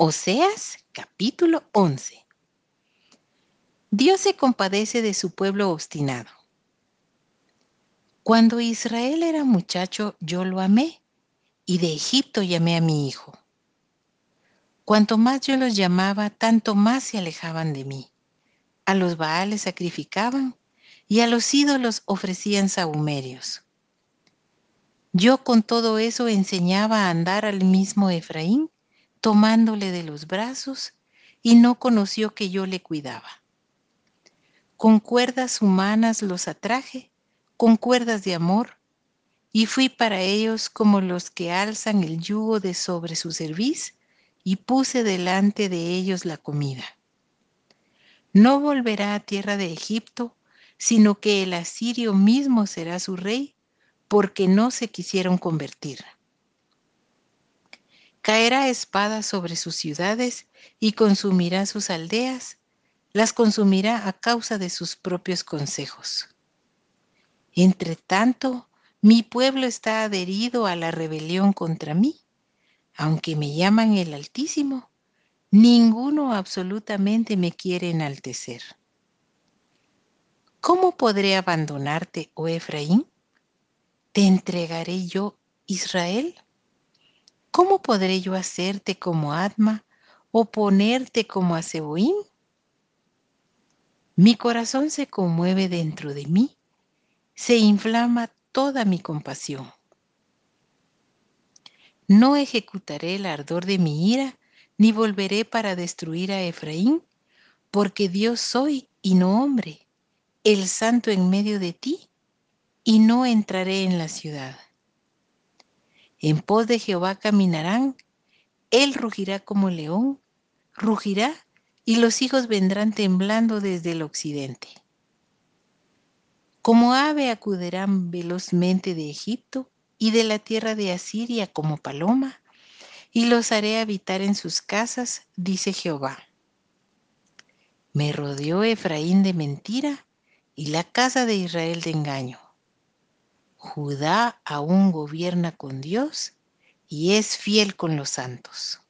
Oseas capítulo 11. Dios se compadece de su pueblo obstinado. Cuando Israel era muchacho, yo lo amé, y de Egipto llamé a mi hijo. Cuanto más yo los llamaba, tanto más se alejaban de mí. A los baales sacrificaban, y a los ídolos ofrecían sahumerios. Yo con todo eso enseñaba a andar al mismo Efraín, tomándole de los brazos, y no conoció que yo le cuidaba. Con cuerdas humanas los atraje, con cuerdas de amor, y fui para ellos como los que alzan el yugo de sobre su cerviz, y puse delante de ellos la comida. No volverá a tierra de Egipto, sino que el asirio mismo será su rey, porque no se quisieron convertir. Caerá espada sobre sus ciudades y consumirá sus aldeas, las consumirá a causa de sus propios consejos. Entre tanto, mi pueblo está adherido a la rebelión contra mí. Aunque me llaman el Altísimo, ninguno absolutamente me quiere enaltecer. ¿Cómo podré abandonarte, oh Efraín? ¿Te entregaré yo, Israel? ¿Cómo podré yo hacerte como Adma o ponerte como a Seboín? Mi corazón se conmueve dentro de mí, se inflama toda mi compasión. No ejecutaré el ardor de mi ira, ni volveré para destruir a Efraín, porque Dios soy y no hombre, el santo en medio de ti, y no entraré en la ciudad. En pos de Jehová caminarán, él rugirá como león, rugirá y los hijos vendrán temblando desde el occidente. Como ave acudirán velozmente de Egipto y de la tierra de Asiria como paloma, y los haré habitar en sus casas, dice Jehová. Me rodeó Efraín de mentira y la casa de Israel de engaño. Judá aún gobierna con Dios y es fiel con los santos.